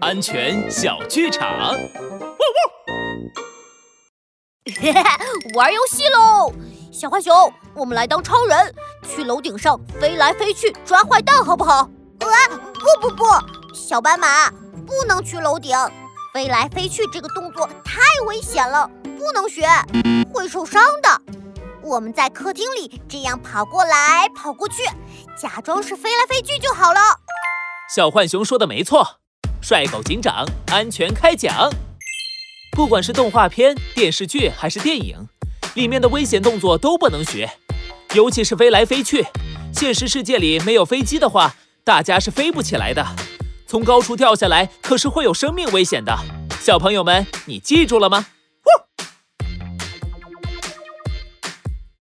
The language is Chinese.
安全小剧场。玩游戏喽！小浣熊，我们来当超人，去楼顶上飞来飞去抓坏蛋，好不好？啊，不不不，小斑马不能去楼顶，飞来飞去这个动作太危险了，不能学，会受伤的。我们在客厅里这样跑过来跑过去，假装是飞来飞去就好了。小浣熊说的没错，帅狗警长安全开讲。不管是动画片、电视剧还是电影，里面的危险动作都不能学，尤其是飞来飞去。现实世界里没有飞机的话，大家是飞不起来的。从高处掉下来可是会有生命危险的。小朋友们，你记住了吗？